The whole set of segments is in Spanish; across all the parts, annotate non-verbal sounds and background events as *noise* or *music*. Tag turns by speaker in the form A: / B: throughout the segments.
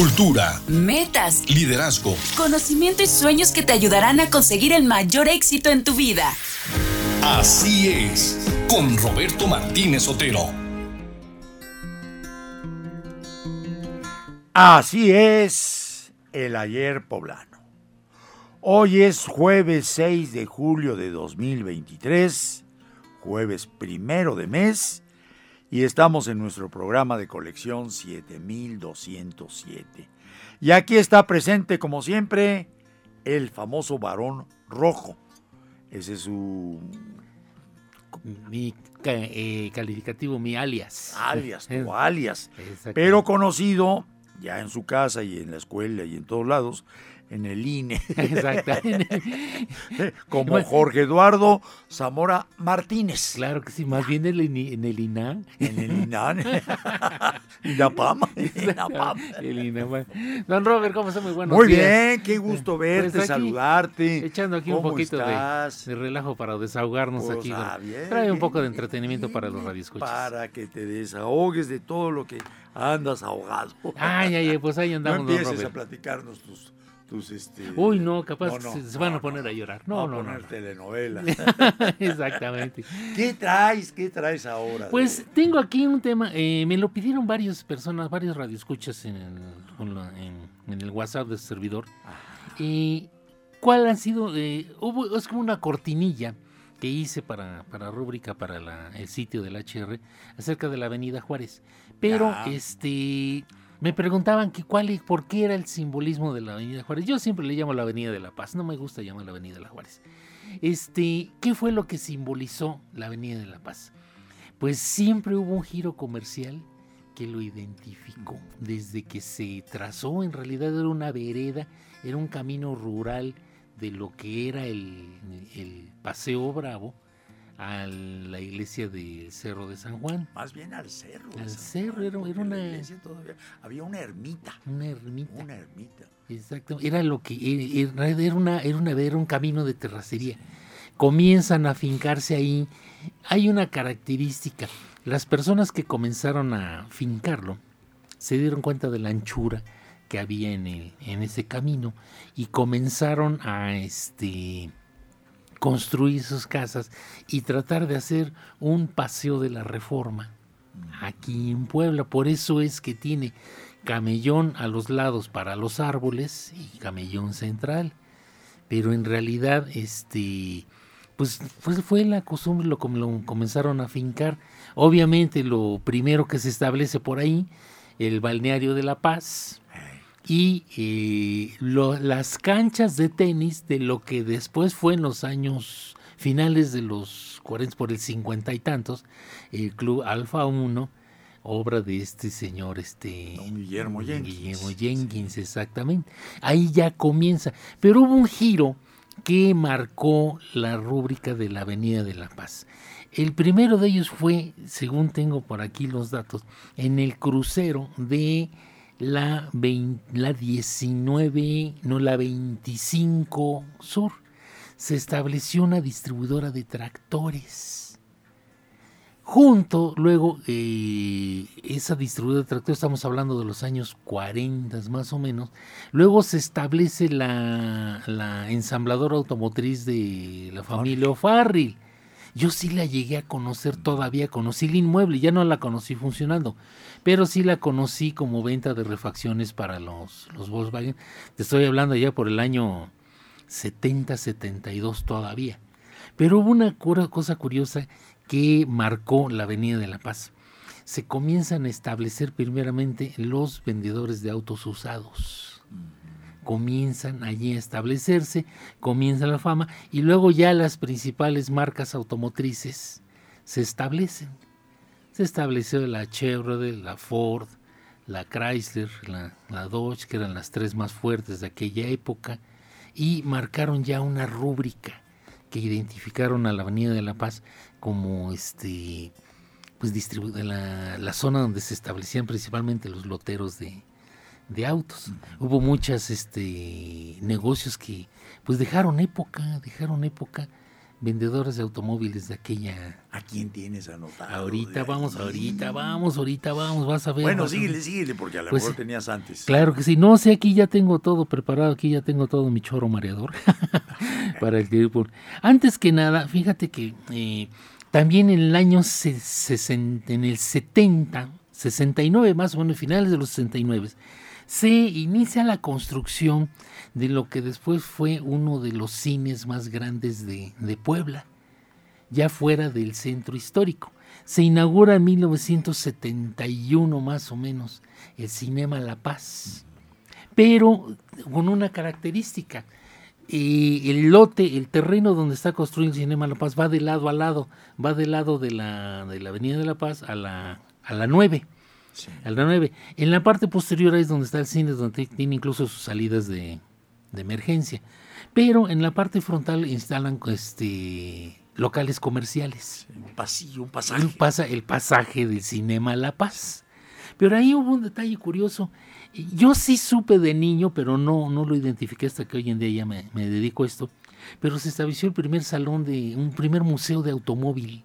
A: cultura,
B: metas,
A: liderazgo,
B: conocimiento y sueños que te ayudarán a conseguir el mayor éxito en tu vida.
A: Así es, con Roberto Martínez Otero.
C: Así es, el ayer poblano. Hoy es jueves 6 de julio de 2023, jueves primero de mes, y estamos en nuestro programa de colección 7207. Y aquí está presente, como siempre, el famoso varón rojo. Ese es su...
D: Mi eh, calificativo, mi alias.
C: Alias, tu *laughs* alias. Pero conocido ya en su casa y en la escuela y en todos lados, en el INE. *laughs* Exactamente. *laughs* Como Jorge Eduardo Zamora Martínez.
D: Claro que sí, más bien en el, en el INAN.
C: En el INAN. INAPAM.
D: El *laughs* INAPAM. Don Robert, ¿cómo está? Muy buenos
C: Muy
D: días.
C: bien, qué gusto pues verte, saludarte.
D: Echando aquí un poquito de, de, relajo para desahogarnos pues, aquí. Ah, bien, trae un poco de entretenimiento para los radioescuchas.
C: Para que te desahogues de todo lo que andas ahogado.
D: Ay, ay, pues ahí andamos.
C: No empieces a platicarnos tus este,
D: Uy, no, capaz se, van a poner a llorar. No, no,
C: a poner telenovela. *laughs*
D: Exactamente.
C: ¿Qué traes? ¿Qué traes ahora?
D: Pues tengo aquí un tema. Eh, me lo pidieron varias personas, varios radioescuchas en el, en, el WhatsApp del servidor. y ¿Cuál ha sido? Eh, hubo, es como una cortinilla que hice para, para rúbrica para la, el sitio del HR acerca de la Avenida Juárez. Pero, este me preguntaban que cuál y por qué era el simbolismo de la Avenida Juárez. Yo siempre le llamo la Avenida de la Paz, no me gusta llamar la Avenida de la Juárez. Este, ¿qué fue lo que simbolizó la Avenida de la Paz? Pues siempre hubo un giro comercial que lo identificó. Desde que se trazó, en realidad era una vereda, era un camino rural de lo que era el Paseo Bravo, a la iglesia del Cerro de San Juan.
C: Más bien al cerro.
D: Al cerro, era, una...
C: había una ermita.
D: Una ermita.
C: Una ermita.
D: Exacto, era lo que era, era, una, era, una, era un camino de terracería. Comienzan a fincarse ahí. Hay una característica. Las personas que comenzaron a fincarlo se dieron cuenta de la anchura que había en, el, en ese camino y comenzaron a este construir sus casas y tratar de hacer un paseo de la reforma aquí en Puebla. Por eso es que tiene camellón a los lados para los árboles y camellón central. Pero en realidad, este, pues, pues fue la costumbre, lo, lo comenzaron a fincar. Obviamente lo primero que se establece por ahí, el balneario de La Paz, y eh, las canchas de tenis de lo que después fue en los años finales de los 40 por el 50 y tantos, el Club Alfa 1, obra de este señor, este
C: Guillermo Jenkins.
D: Guillermo Jenkins, exactamente. Ahí ya comienza. Pero hubo un giro que marcó la rúbrica de la Avenida de la Paz. El primero de ellos fue, según tengo por aquí los datos, en el crucero de la, la 19, no la 25 Sur, se estableció una distribuidora de tractores. Junto, luego, eh, esa distribuidora de tractores, estamos hablando de los años 40 más o menos, luego se establece la, la ensambladora automotriz de la familia O'Farrill. Yo sí la llegué a conocer todavía, conocí el inmueble, ya no la conocí funcionando pero sí la conocí como venta de refacciones para los, los Volkswagen. Te estoy hablando ya por el año 70, 72 todavía. Pero hubo una cosa curiosa que marcó la Avenida de la Paz. Se comienzan a establecer primeramente los vendedores de autos usados. Comienzan allí a establecerse, comienza la fama y luego ya las principales marcas automotrices se establecen. Se estableció la Chevrolet, la Ford, la Chrysler, la, Dodge, que eran las tres más fuertes de aquella época, y marcaron ya una rúbrica que identificaron a la Avenida de la Paz como este pues la, la, zona donde se establecían principalmente los loteros de, de autos. Hubo muchos este, negocios que pues dejaron época, dejaron época vendedores de automóviles de aquella.
C: ¿A quién tienes anotado?
D: Ahorita vamos, ahorita vamos, ahorita vamos, vas a ver.
C: Bueno,
D: vas a
C: síguele, síguele, porque a lo
D: Pues
C: mejor tenías antes.
D: Claro que sí. No sé, aquí ya tengo todo preparado, aquí ya tengo todo mi choro mareador *laughs* para el por- Antes que nada, fíjate que eh, también en el año se- sesen- en el 70, 69 más o menos, finales de los 69, se inicia la construcción de lo que después fue uno de los cines más grandes de, Puebla, ya fuera del centro histórico. Se inaugura en 1971 más o menos el Cinema La Paz, pero con una característica. eh, el lote, el terreno donde está construido el Cinema La Paz va de lado a lado, va del lado de la, de la Avenida de La Paz a la, a la 9
C: Sí.
D: a la 9. En la parte posterior es donde está el cine, donde tiene incluso sus salidas de, de emergencia. Pero en la parte frontal instalan este, locales comerciales.
C: Un pasillo, un
D: Ahí
C: pasaje.
D: pasa el pasaje del Cinema La Paz. Pero ahí hubo un detalle curioso. Yo sí supe de niño, pero no, no lo identifiqué hasta que hoy en día ya me, me dedico a esto. Pero se estableció el primer salón de, un primer museo de automóvil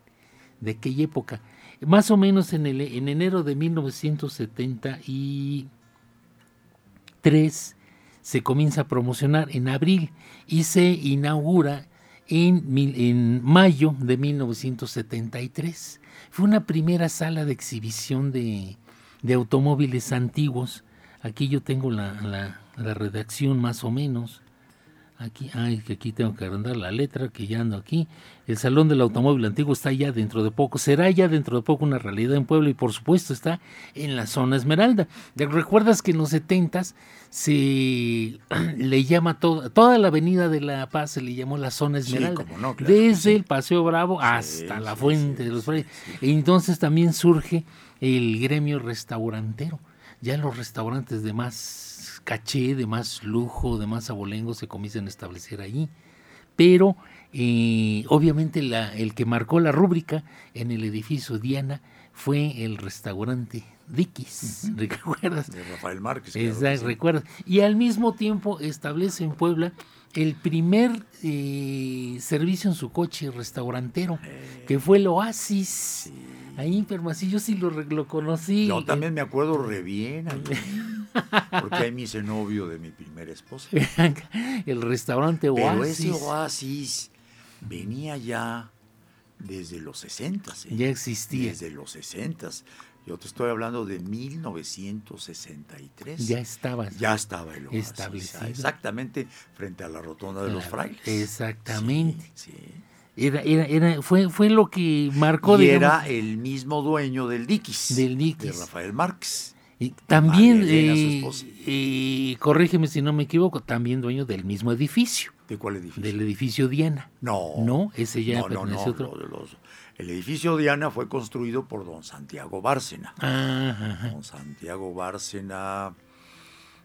D: de aquella época. Más o menos en, el, en enero de 1973 se comienza a promocionar en abril y se inaugura en, en mayo de 1973. Fue una primera sala de exhibición de, de automóviles antiguos. Aquí yo tengo la, la- la redacción más o menos. Aquí, ay, que aquí tengo que agrandar la letra, que ya ando aquí. El Salón del Automóvil Antiguo está ya dentro de poco, será ya dentro de poco una realidad en Puebla y por supuesto está en la zona Esmeralda. ¿Te ¿Recuerdas que en los setentas se *clears throat* le llama toda, toda la avenida de La Paz se le llamó la zona
C: Sí,
D: Esmeralda?
C: cómo no, claro
D: Desde
C: sí.
D: el Paseo Bravo hasta la
C: sí,
D: Fuente
C: sí,
D: de los
C: sí, sí.
D: E entonces también surge el gremio restaurantero. Ya los restaurantes de más caché, de más lujo, de más abolengo se comienzan a establecer ahí. Pero eh, obviamente la- el que marcó la rúbrica en el edificio Diana fue el restaurante Dickies. ¿Recuerdas?
C: De Rafael Márquez. claro
D: Exacto,
C: sí.
D: recuerdas. Y al mismo tiempo establece en Puebla el primer eh, servicio en su coche restaurantero, que fue el Oasis. Ahí en Permasí, yo sí lo, lo conocí.
C: Yo también me acuerdo re bien, *laughs* porque ahí me hice novio de mi primera esposa. *laughs*
D: el restaurante
C: Pero
D: Oasis.
C: ese oasis venía ya desde los 60.
D: Ya existía.
C: Desde los 60. Yo te estoy hablando de 1963.
D: Ya estaba.
C: Ya estaba el oasis.
D: Establecido.
C: Exactamente frente a la rotonda de los frailes.
D: exactamente.
C: Sí, sí.
D: Era, era, era, fue, fue lo que marcó
C: Y
D: digamos,
C: era el mismo dueño del Dickies.
D: Del
C: De
D: Dickies.
C: Rafael Márquez.
D: Y también, eh, eh, corrígeme si no me equivoco, también dueño del mismo edificio,
C: ¿De cuál edificio?
D: del edificio Diana.
C: No.
D: No, ese ya
C: no, no,
D: pertenece
C: no,
D: a otro.
C: los- el edificio Diana fue construido por don Santiago Bárcena.
D: Ajá, ajá.
C: Don Santiago Bárcena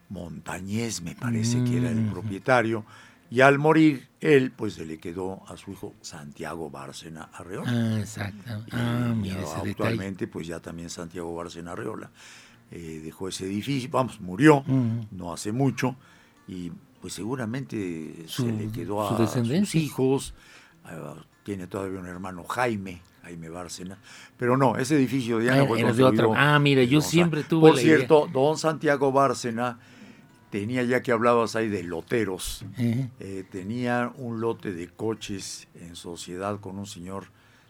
C: Montañez, me parece que era el
D: Mm.
C: propietario. Y al morir, él, pues se le quedó a su hijo Santiago Bárcena Arreola.
D: Ah, exacto. Ah,
C: Y
D: mira ese detalle.
C: actualmente, pues ya también Santiago Bárcena Arreola eh, dejó ese edificio, vamos, murió no hace mucho y pues seguramente
D: Su-
C: se le quedó
D: su
C: a sus hijos, tiene todavía un hermano Jaime, Jaime Bárcena, pero no, ese edificio de Diana
D: Ah,
C: fue construido
D: otra- ah, mira, yo siempre tuve
C: Por
D: la idea.
C: cierto, don Santiago Bárcena tenía, ya que hablabas ahí de loteros, eh, tenía un lote de coches en sociedad con un señor,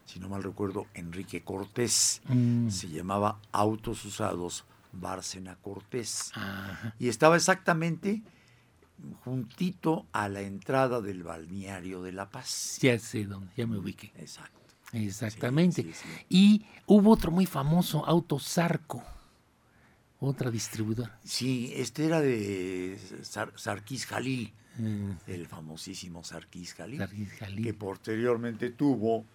C: si no mal recuerdo, Enrique Cortés.
D: Mm.
C: Se llamaba Autos Usados Bárcena Cortés.
D: Ajá.
C: Y estaba exactamente juntito a la entrada del balneario de La Paz.
D: Ya sé dónde, ya me ubiqué.
C: Exacto.
D: Exactamente.
C: Sí, sí, sí.
D: Y hubo otro muy famoso, Autosarco, otra distribuidora.
C: Sí, este era de Sar- Sarkis Jalil,
D: Mm,
C: el famosísimo Jalil,
D: Sarkis Jalil.
C: que posteriormente tuvo,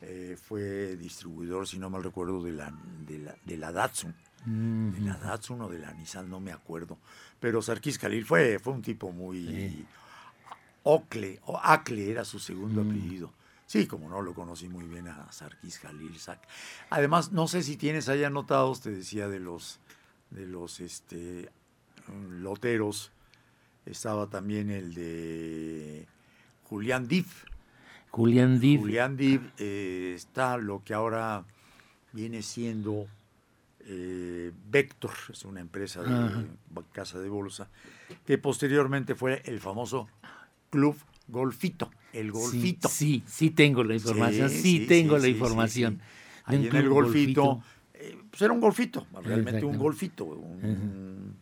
C: eh, fue distribuidor, si no mal recuerdo, de la, de la, de la Datsun.
D: Mm,
C: de la Datsun o de la Nissan, no me acuerdo. Pero Sarkis Khalil fue, fue un tipo muy...
D: Sí.
C: Ocle, o Acle era su segundo
D: Mm.
C: apellido. Sí, como no, lo conocí muy bien a Sarkis Khalil. Sak. Además, no sé si tienes ahí anotados, te decía, de los, de los este, loteros. Estaba también el de Julián Diff.
D: Julián Div.
C: Julián Div eh, está lo que ahora viene siendo eh, Vector, es una empresa de
D: Ajá.
C: casa de bolsa, que posteriormente fue el famoso Club Golfito, el Golfito.
D: Sí, sí, sí tengo la información, sí, tengo la información.
C: en el golfito, eh, pues era un golfito, realmente un golfito, un,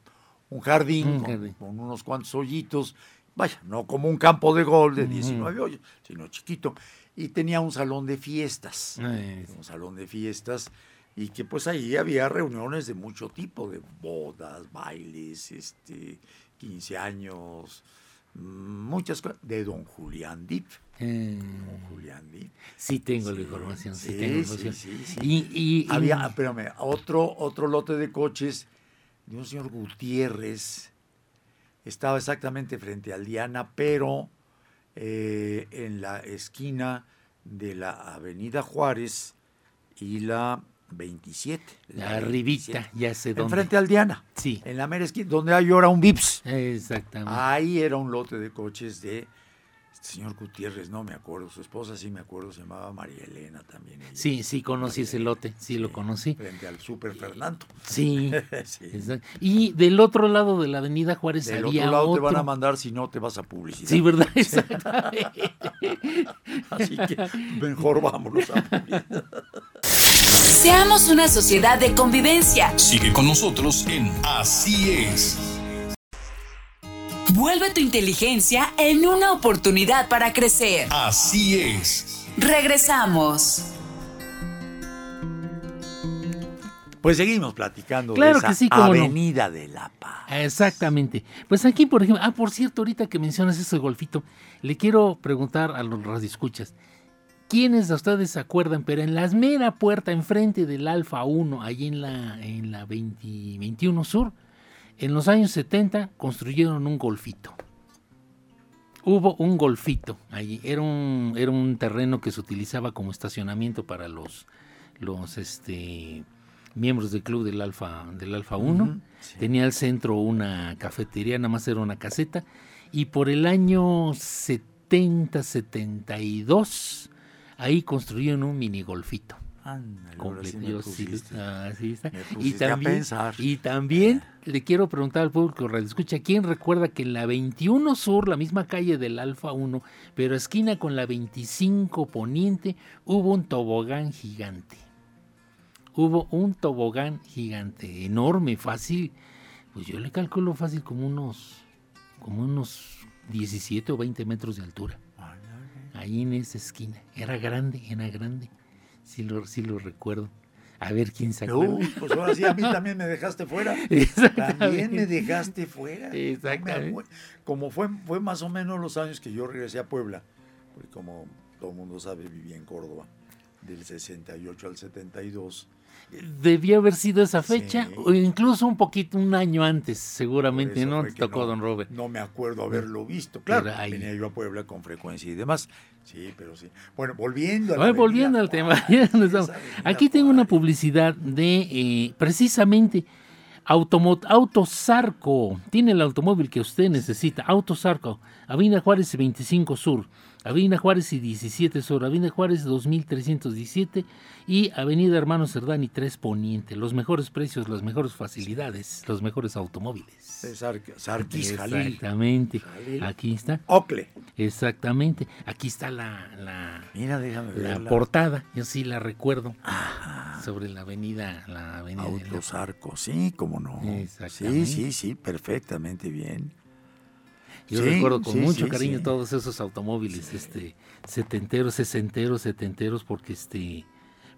C: un jardín,
D: Un
C: con, unos cuantos hoyitos, vaya, no como un campo de gol de 19 hoyos, sino chiquito, y tenía un salón de fiestas,
D: Ay,
C: un salón de fiestas, y que pues ahí había reuniones de mucho tipo, de bodas, bailes, este, 15 años, muchas cosas, de don Julián Dip.
D: eh,
C: Don Julián Dip.
D: sí tengo la información, sí,
C: sí,
D: tengo información.
C: sí,
D: y- y-
C: Había, espérame, otro, otro lote de coches de un señor Gutiérrez. Estaba exactamente frente al Diana, pero eh, en la esquina de la Avenida Juárez y la 27. la
D: arribita,
C: 27.
D: ya sé dónde.
C: Enfrente al Diana.
D: Sí.
C: En la mera esquina, donde hay ahora un Vips.
D: Exactamente.
C: Ahí era un lote de coches de señor Gutiérrez, no me acuerdo. Su esposa sí me acuerdo, se llamaba María Elena también. ella.
D: Sí, sí, conocí ese lote, sí, lo conocí.
C: Frente al Super Fernando.
D: Sí. *laughs*
C: Sí.
D: exacto. Y del otro lado de la Avenida Juárez
C: Del
D: había
C: otro lado te van a mandar si no te vas a publicidad.
D: Sí, ¿verdad? *laughs* Exactamente.
C: Así que mejor vámonos a publicidad.
B: Seamos una sociedad de convivencia.
A: Sigue con nosotros en Así es.
B: Vuelve tu inteligencia en una oportunidad para crecer.
A: Así es.
B: Regresamos.
C: Pues seguimos platicando
D: Claro
C: de esa
D: que sí, cómo no.
C: Avenida de la Paz.
D: Exactamente. Pues aquí, por ejemplo, ah, por cierto, ahorita que mencionas eso de golfito, le quiero preguntar a los radioescuchas. ¿Quiénes de ustedes se acuerdan? Pero en la mera puerta enfrente del Alfa 1, ahí en la, en la 20 21 Sur, en los años 70 construyeron un golfito. Hubo un golfito allí. Era un, era un terreno que se utilizaba como estacionamiento para los, los este, miembros del club del Alfa, del Alfa 1.
C: Ujú, sí.
D: Tenía al centro una cafetería, nada más era una caseta. Y por el año 70-72, ahí construyeron un mini golfito.
C: Ahora sí me
D: Yo sí,
C: pusiste.
D: así está. Y
C: pusiste
D: también, y también le quiero preguntar al público radio escucha, ¿quién recuerda que en la 21 Sur, la misma calle del Alfa 1, pero esquina con la 25 Poniente, hubo un tobogán gigante? Hubo un tobogán gigante, enorme, fácil. Pues yo le calculo fácil como unos, como unos 17 o 20 metros de altura ahí en esa esquina. Era grande, era grande. Sí lo, sí lo recuerdo. A ver quién se acuerda.
C: Uy, pues ahora sí, a mí también me dejaste fuera. *laughs* También me dejaste fuera.
D: Exactamente.
C: Como fue, fue más o menos los años que yo regresé a Puebla, porque como todo el mundo sabe, viví en Córdoba, del 68 al 72.
D: Debió haber sido esa fecha,
C: Sí.
D: o incluso un poquito, un año antes, seguramente, ¿no? Te tocó,
C: no-
D: don Robert.
C: No me acuerdo haberlo visto. Claro,
D: ahí-
C: venía yo a Puebla con frecuencia y demás. Sí, pero sí. Bueno, volviendo a la
D: Ay, volviendo al tema, *laughs* aquí tengo una publicidad de eh, precisamente Autosarco. Tiene el automóvil que usted necesita. Autosarco, Avenida Juárez y 25 Sur, Avenida Juárez y 17 Sur, Avenida Juárez 2317 y Avenida Hermano Cerdán y 3 Poniente. Los mejores precios, las mejores facilidades, los mejores automóviles.
C: De Sar- Sarkis Jalil.
D: Exactamente.
C: Jalil.
D: Aquí está.
C: Ocle.
D: Exactamente. Aquí está la, la,
C: Mira, déjame
D: la portada, yo sí la recuerdo, sobre la avenida, la avenida de la-
C: Autosarco, sí, cómo no. Sí, sí, sí, perfectamente bien.
D: Yo
C: Sí,
D: recuerdo con
C: sí,
D: mucho
C: sí,
D: cariño todos esos automóviles, este, setenteros, sesenteros, setenteros, porque este,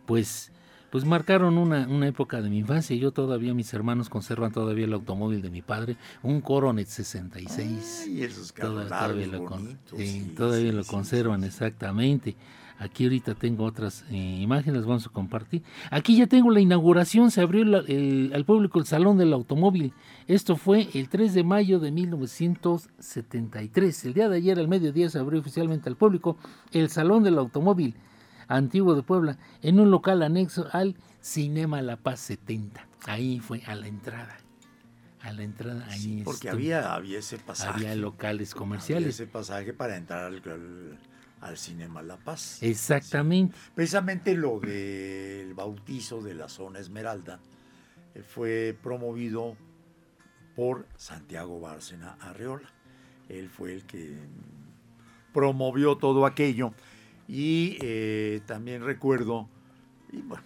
D: pues, pues marcaron una, una época de mi infancia. Yo todavía, mis hermanos conservan todavía el automóvil de mi padre, un Coronet 66.
C: Ay, esos
D: Toda- todavía lo, con- todavía conservan, exactamente. Aquí ahorita tengo otras eh, imágenes, vamos a compartir. Aquí ya tengo la inauguración, se abrió la- el- al público el Salón del Automóvil. Esto fue el 3 de mayo de 1973. El día de ayer al mediodía se abrió oficialmente al público el Salón del Automóvil Antiguo de Puebla en un local anexo al Cinema La Paz 70. Ahí fue a la entrada. A la entrada, ahí
C: Porque
D: estuvo.
C: había, había ese pasaje.
D: había locales
C: había
D: comerciales.
C: ese pasaje para entrar al, al- al Cinema La Paz.
D: Exactamente.
C: Precisamente lo del bautizo de la zona Esmeralda eh, fue promovido por Santiago Bárcena Arreola. Él fue el que promovió todo aquello. Y eh, también recuerdo, y bueno,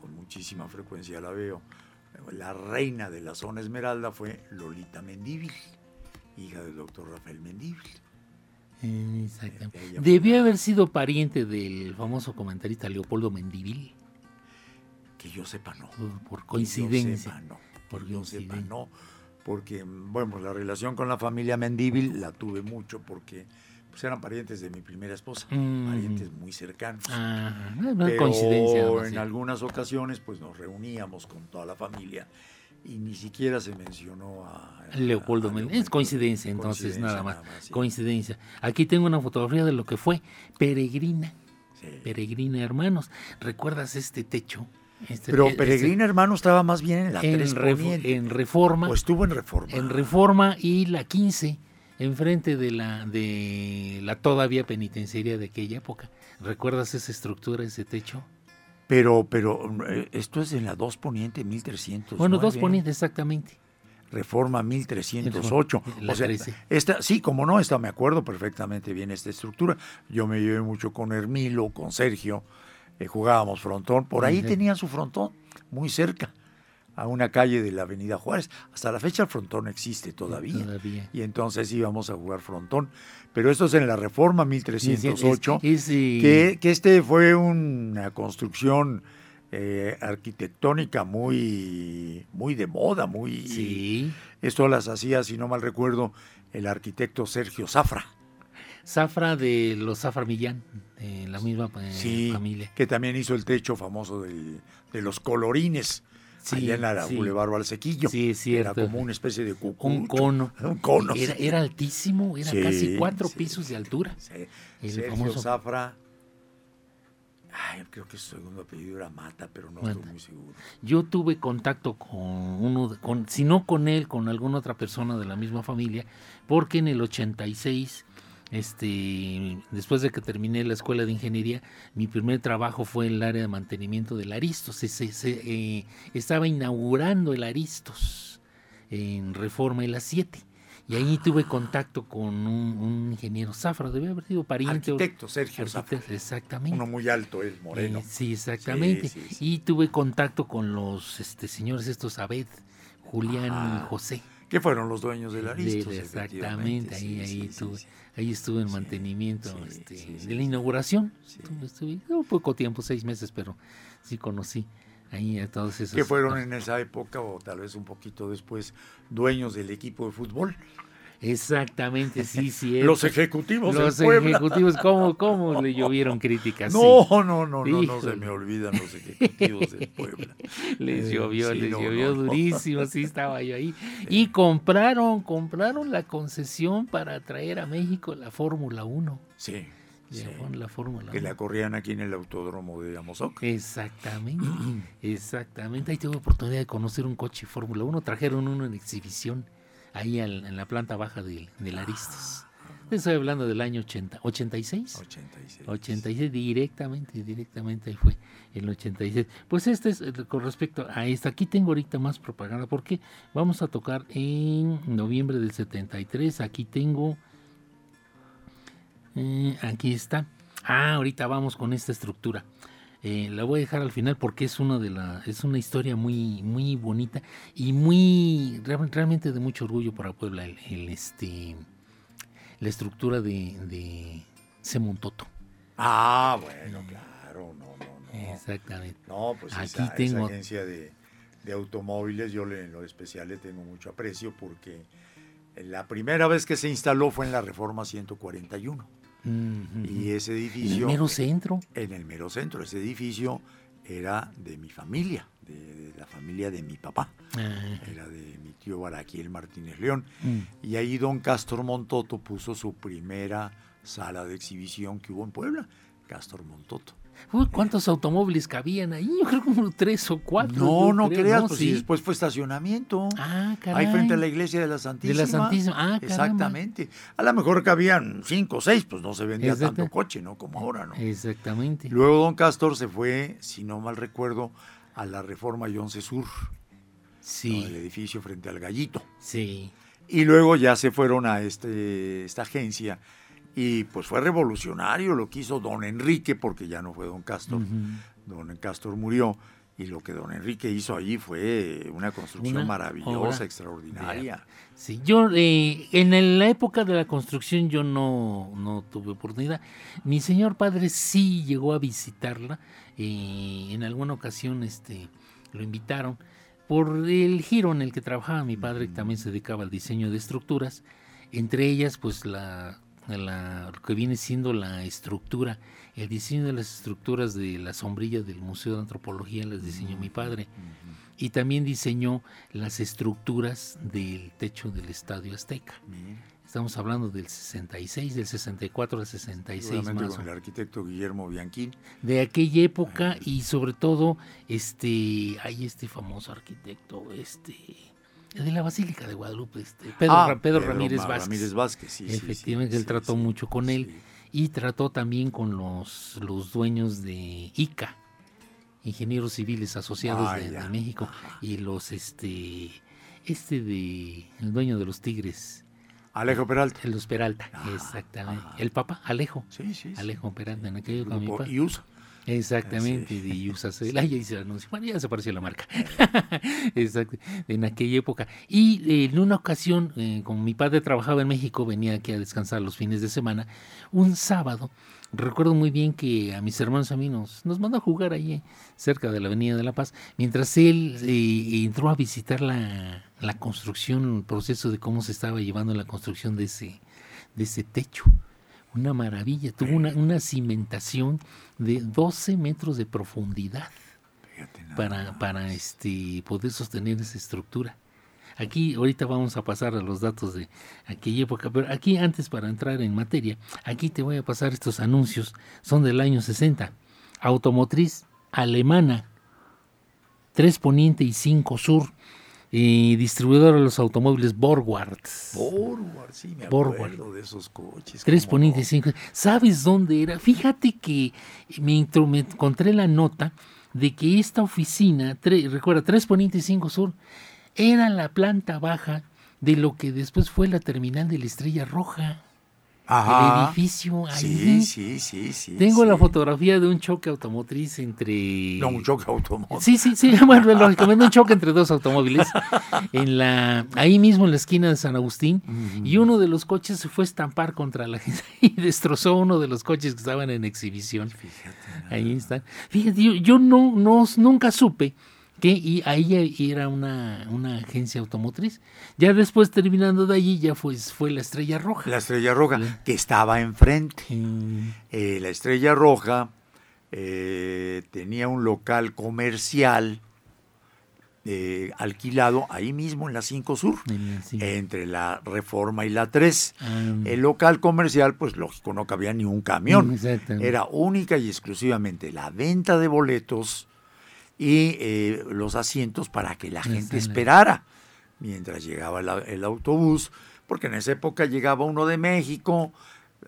C: con muchísima frecuencia la veo, la reina de la zona Esmeralda fue Lolita Mendíbil, hija del doctor Rafael Mendíbil.
D: Exactamente.
C: Ella
D: haber sido pariente del famoso comentarista Leopoldo Mendivil,
C: Que yo sepa, no.
D: por
C: Que
D: coincidencia.
C: yo sepa, no.
D: Por
C: Que yo sepa, no. Porque, bueno, la relación con la familia Mendíbil la tuve mucho porque pues, eran parientes de mi primera esposa,
D: Mm.
C: parientes muy cercanos.
D: Ah, no, no,
C: Pero
D: coincidencia.
C: en
D: sí.
C: algunas ocasiones pues nos reuníamos con toda la familia y ni siquiera se mencionó a
D: Leopoldo
C: a.
D: Es coincidencia, entonces,
C: Coincidencia
D: nada más.
C: sí.
D: Coincidencia. Aquí tengo una fotografía de lo que fue Peregrina.
C: Sí.
D: Peregrina Hermanos. ¿Recuerdas este techo? Este-
C: Pero
D: e-
C: Peregrina Hermano estaba más bien en la
D: en,
C: 3
D: Ref-
C: Poniente.
D: en Reforma.
C: o estuvo en Reforma.
D: en Reforma y la 15, enfrente de la, de la todavía penitenciaria de aquella época. ¿Recuerdas esa estructura, ese techo?
C: Pero, pero eh, esto es en la 2 Poniente 1300.
D: Bueno, dos ponientes exactamente.
C: Reforma 1308.
D: La
C: o sea,
D: 13.
C: esta, sí, como no, esta me acuerdo perfectamente bien esta estructura. Yo me llevé mucho con Hermilo, con Sergio, eh, jugábamos frontón. Por ahí tenían su frontón, muy cerca, a una calle de la Avenida Juárez. Hasta la fecha el frontón existe todavía.
D: Todavía.
C: Y entonces íbamos a jugar frontón. Pero esto es en la Reforma 1308
D: Es- es, eh,
C: que, que este fue una construcción eh, arquitectónica muy, muy de moda, muy...
D: Sí.
C: Esto las hacía, si no mal recuerdo, el arquitecto Sergio Zafra.
D: Zafra de los Zafra Millán, de la misma eh,
C: Sí,
D: familia.
C: que también hizo el techo famoso del- de los colorines,
D: Sí,
C: allá en la
D: sí.
C: Boulevard Valsequillo.
D: Sí, cierto.
C: Era como una especie de cucurucho.
D: Un cono. *laughs*
C: Un cono.
D: Era,
C: sí.
D: era altísimo, era casi cuatro pisos de altura.
C: Sí.
D: El
C: Sergio
D: famoso-
C: Zafra. Ay, creo que su segundo apellido era Mata, pero no estoy muy seguro.
D: Yo tuve contacto con uno, con, si no con él, con alguna otra persona de la misma familia, porque en el 86, este, después de que terminé la escuela de ingeniería, mi primer trabajo fue en el área de mantenimiento del Aristos. Se, se- se, eh, estaba inaugurando el Aristos en Reforma y las 7. Y ahí tuve contacto con un, un ingeniero Zafra, debe haber sido pariente. o-
C: Arquitecto Sergio Zafra.
D: arquitecto, exactamente.
C: Uno muy alto, él, moreno.
D: Eh, sí, exactamente.
C: Sí, sí, sí.
D: Y tuve contacto con los este, señores estos Abed, Julián y José.
C: Que fueron los dueños del Aristos.
D: De- exactamente,
C: sí,
D: ahí, ahí
C: sí,
D: estuve.
C: sí.
D: Ahí estuve en mantenimiento este, de la inauguración. Estuve un poco tiempo, seis meses, pero sí conocí ahí a todos esos.
C: Que fueron en esa época, o tal vez un poquito después, dueños del equipo de fútbol.
D: Exactamente, sí, sí.
C: Los ejecutivos
D: Los
C: Puebla.
D: ejecutivos, ¿cómo, ¿cómo *laughs* le llovieron críticas?
C: No, no, no, no, no se me olvidan los ejecutivos del Puebla. *laughs*
D: Les
C: Eh,
D: llovió,
C: sí,
D: les
C: no,
D: llovió
C: no, no.
D: durísimo, sí estaba yo ahí. Y compraron, compraron la concesión para traer a México la Fórmula 1.
C: Sí,
D: la Fórmula
C: Que
D: 1.
C: la corrían aquí en el autódromo de Amozoc.
D: Exactamente, *clears throat* exactamente. Ahí tuve oportunidad de conocer un coche Fórmula 1. Trajeron uno en exhibición ahí al- en la planta baja del, del Aristos. Estoy hablando del año 80, 86.
C: 86.
D: 86 directamente, directamente ahí fue el 86. Pues este es eh, con respecto a esta. Aquí tengo ahorita más propaganda porque vamos a tocar en noviembre del 73. Aquí tengo, eh, aquí está. Ah, ahorita vamos con esta estructura. Eh, la voy a dejar al final porque es una de la, es una historia muy, muy bonita y muy real- realmente de mucho orgullo para Puebla. El, el, este, la estructura de, de Semontoto.
C: Ah, bueno, claro, no, no, no.
D: Exactamente.
C: No, pues
D: Aquí
C: esa, esa
D: tengo-
C: agencia de, de automóviles, yo le- en lo especial le tengo mucho aprecio porque la primera vez que se instaló fue en la Reforma 141. Y ese
D: En el
C: edificio,
D: mero centro.
C: en el mero centro, ese edificio era de mi familia, de, de la familia de mi papá.
D: Ah,
C: Era de mi tío Baraquiel Martínez León.
D: mm.
C: Y ahí don Castor Montoto puso su primera sala de exhibición que hubo en Puebla, Castor Montoto.
D: Uy, ¿Cuántos automóviles cabían ahí? Yo creo como tres o cuatro.
C: No, no
D: creo,
C: creas,
D: ¿no?
C: pues
D: Sí.
C: sí, después fue estacionamiento.
D: Ah, caray.
C: Ahí frente a la iglesia de la Santísima.
D: Santísima, ah, caramba.
C: Exactamente. A lo mejor cabían cinco o seis, pues no se vendía tanto coche, ¿no? Como ahora, ¿no?
D: Exactamente.
C: Luego don Castor se fue, si no mal recuerdo, a la Reforma Yonce Sur, ¿no? el
D: Sí,
C: edificio frente al Gallito.
D: sí.
C: Y luego ya se fueron a este, esta agencia y pues fue revolucionario lo que hizo don Enrique, porque ya no fue don Castor. Don Castor murió y lo que don Enrique hizo allí fue una construcción
D: Una
C: maravillosa,
D: obra
C: extraordinaria.
D: Sí, yo eh, en la época de la construcción yo no, no tuve oportunidad. Mi señor padre sí llegó a visitarla. eh, en alguna ocasión este, lo invitaron por el giro en el que trabajaba mi padre, que también se dedicaba al diseño de estructuras. Entre ellas, pues la, la- lo que viene siendo la estructura, el diseño de las estructuras de la sombrilla del Museo de Antropología las diseñó mi padre. y también diseñó las estructuras del techo del Estadio Azteca. Estamos hablando del 66, del 64 al 66
C: Seguramente
D: más
C: con el arquitecto Guillermo Bianchín.
D: de aquella época y sobre todo este hay este famoso arquitecto este de la Basílica de Guadalupe este Pedro,
C: Ah,
D: Ra- Pedro Ramírez Vázquez.
C: Ramírez Vázquez, sí,
D: Efectivamente,
C: sí,
D: él trató
C: sí,
D: mucho con él y trató también con los, los dueños de ICA, Ingenieros Civiles Asociados
C: Ah,
D: de, México, y los, este, este de, el dueño de los Tigres,
C: Alejo Peralta.
D: los Peralta, exactamente. El papá, Alejo,
C: Sí, sí.
D: Alejo Peralta, en aquello con mi papá.
C: IUSA.
D: Exactamente,
C: Sí.
D: de Usacel. Ahí dice el anuncio. Bueno, ya se pareció la marca. *laughs* *laughs* Exacto, en aquella época. Y eh, en una ocasión, eh, como mi padre trabajaba en México, venía aquí a descansar los fines de semana. Un sábado, recuerdo muy bien que a mis hermanos y a mí nos, nos mandó a jugar ahí eh, cerca de la Avenida de la Paz, mientras él eh, entró a visitar la, la construcción, el proceso de cómo se estaba llevando la construcción de ese, de ese techo. Una maravilla, tuvo una, una cimentación de 12 metros de profundidad para, para este, poder sostener esa estructura. Aquí ahorita vamos a pasar a los datos de aquella época, pero aquí antes para entrar en materia, aquí te voy a pasar estos anuncios, son del año 60. Automotriz alemana, 3 Poniente y 5 Sur, y distribuidora de los automóviles Borgward.
C: Borward, sí, me
D: Borward.
C: acuerdo de esos coches.
D: Tres
C: cómo
D: poniente
C: no.
D: ¿Sabes dónde era? Fíjate que me, encontré la nota de que esta oficina, tre- recuerda, Tres Poniente y Cinco Sur, era la planta baja de lo que después fue la terminal de la Estrella Roja. El edificio ahí.
C: Sí, sí, sí, sí.
D: Tengo la fotografía de un choque automotriz entre...
C: No, un choque automóvil.
D: Sí, sí, sí, *laughs* bueno, lógicamente un choque entre dos automóviles en la ahí mismo en la esquina de San Agustín y uno de los coches se fue a estampar contra la gente *laughs* y destrozó uno de los coches que estaban en exhibición. Ahí están. Fíjate, yo, yo no, no nunca supe que y ahí era una, una agencia automotriz. Ya después terminando de allí ya fue, fue la Estrella Roja.
C: La estrella roja, que estaba enfrente.
D: Mm,
C: Eh, la estrella roja eh, tenía un local comercial eh, alquilado ahí mismo en la 5 Sur,
D: sí.
C: entre la Reforma y la 3.
D: Ah,
C: El local comercial, pues lógico, no cabía ni un camión. Era única y exclusivamente la venta de boletos y eh, los asientos para que la gente esperara mientras llegaba la- el autobús, porque en esa época llegaba uno de México,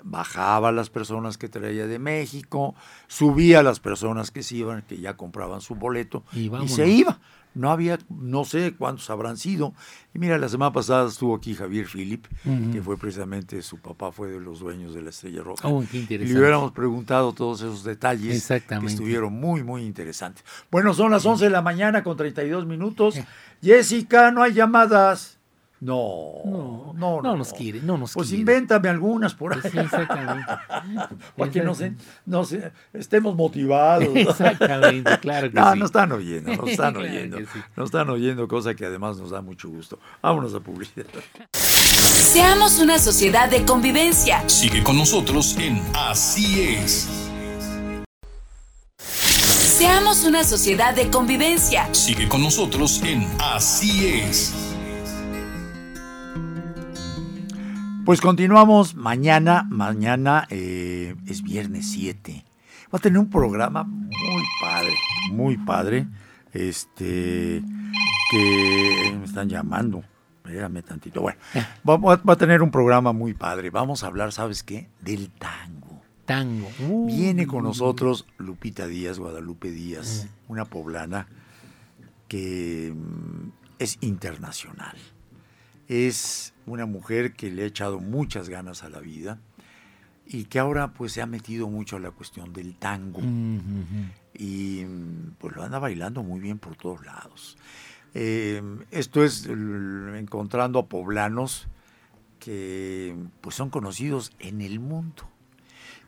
C: bajaba las personas que traía de México, subía las personas que se iban, que ya compraban su boleto
D: Y
C: se iba. No había, no sé cuántos habrán sido. Y mira, la semana pasada estuvo aquí Javier Philip, que fue precisamente su papá, fue de los dueños de la Estrella Roja.
D: Oh, qué
C: Y
D: interesante.
C: le hubiéramos preguntado todos esos detalles
D: Exactamente.
C: que estuvieron muy, muy interesantes. Bueno, son las 11 de la mañana con 32 minutos. Jessica, no hay llamadas. No,
D: No,
C: no,
D: no nos quiere, no nos
C: Pues
D: quiere.
C: invéntame algunas por ahí.
D: Sí, exactamente. *laughs*
C: para que nos, nos estemos motivados.
D: Exactamente, claro que *laughs*
C: No,
D: sí.
C: nos están oyendo, nos *laughs* están
D: Claro
C: oyendo.
D: sí.
C: Nos están oyendo, cosa que además nos da mucho gusto. Vámonos a publicidad.
B: Seamos una sociedad de convivencia.
A: Sigue con nosotros en Así es.
B: Seamos una sociedad de convivencia.
A: Sigue con nosotros en Así es.
C: Pues continuamos mañana. Mañana eh, es viernes 7. Va a tener un programa muy padre, muy padre. Este, que me están llamando. Espérame tantito. Bueno, va, va- va a tener un programa muy padre. Vamos a hablar, ¿sabes qué? Del tango.
D: Tango.
C: Viene con nosotros Lupita Díaz, Guadalupe Díaz, una poblana que mm, es internacional. Es una mujer que le ha echado muchas ganas a la vida y que ahora pues se ha metido mucho a la cuestión del tango y pues lo anda bailando muy bien por todos lados. Eh, esto es encontrando a poblanos que pues son conocidos en el mundo.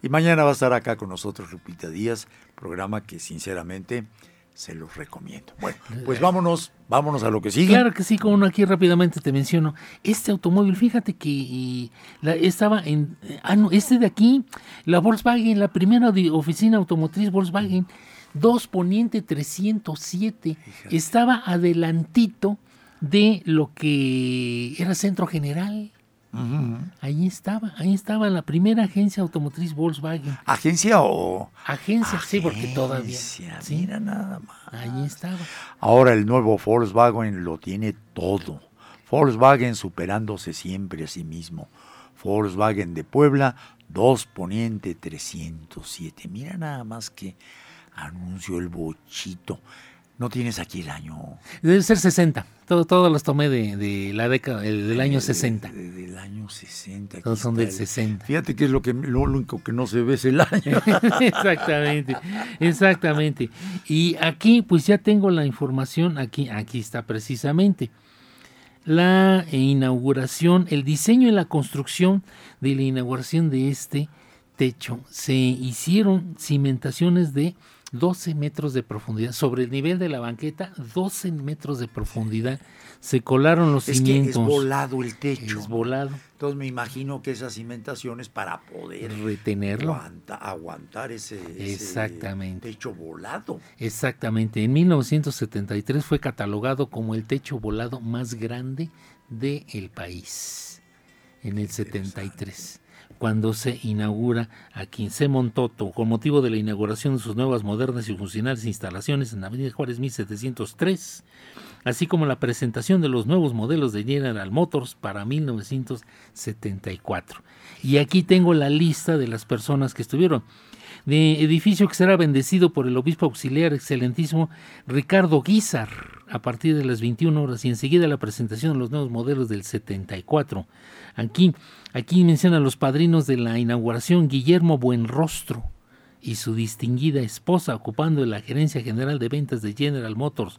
C: Y mañana va a estar acá con nosotros Lupita Díaz, programa que sinceramente se los recomiendo. Bueno, pues vámonos, vámonos a lo que sigue.
D: Claro que sí, como no, aquí rápidamente te menciono. Este automóvil, fíjate que la- estaba en. eh, Ah, no, este de aquí, la Volkswagen, la primera de- oficina automotriz Volkswagen, 2 Poniente 307, estaba adelantito de lo que era Centro General. Ahí estaba, ahí estaba la primera agencia automotriz Volkswagen.
C: ¿Agencia o...?
D: Agencia, sí, porque todavía.
C: Agencia,
D: Sí,
C: Mira nada más.
D: ahí estaba.
C: Ahora el nuevo Volkswagen lo tiene todo. Volkswagen superándose siempre a sí mismo. Volkswagen de Puebla, 2 Poniente 307. Mira nada más que anunció el bochito. No tienes aquí el año.
D: Debe ser 60. Todo, todos los tomé de, de la década, el del año 60.
C: De- de- del año 60. aquí
D: Todos son del
C: el-
D: 60.
C: Fíjate que es lo, que, lo único que no se ve es el año. *laughs*
D: exactamente, exactamente. Y aquí, pues ya tengo la información, aquí, aquí está precisamente. La inauguración, el diseño y la construcción de la inauguración de este techo. Se hicieron cimentaciones de 12 metros de profundidad. Sobre el nivel de la banqueta, 12 metros de profundidad. Se colaron los
C: es que es
D: cimientos.
C: volado el techo.
D: Es volado.
C: Entonces me imagino que esas cimentaciones para poder
D: Retenerlo.
C: aguanta- aguantar ese, techo volado.
D: Exactamente, en 1973 fue catalogado como el techo volado más grande del país. En el 73, cuando se inaugura aquí en Semontoto, con motivo de la inauguración de sus nuevas modernas y funcionales instalaciones en Avenida Juárez 1703, así como la presentación de los nuevos modelos de General Motors para 1974. Y aquí tengo la lista de las personas que estuvieron de edificio que será bendecido por el obispo auxiliar excelentísimo Ricardo Guizar a partir de las 21 horas y enseguida la presentación de los nuevos modelos del 74. Aquí, aquí menciona a los padrinos de la inauguración Guillermo Buenrostro y su distinguida esposa ocupando la gerencia general de ventas de General Motors,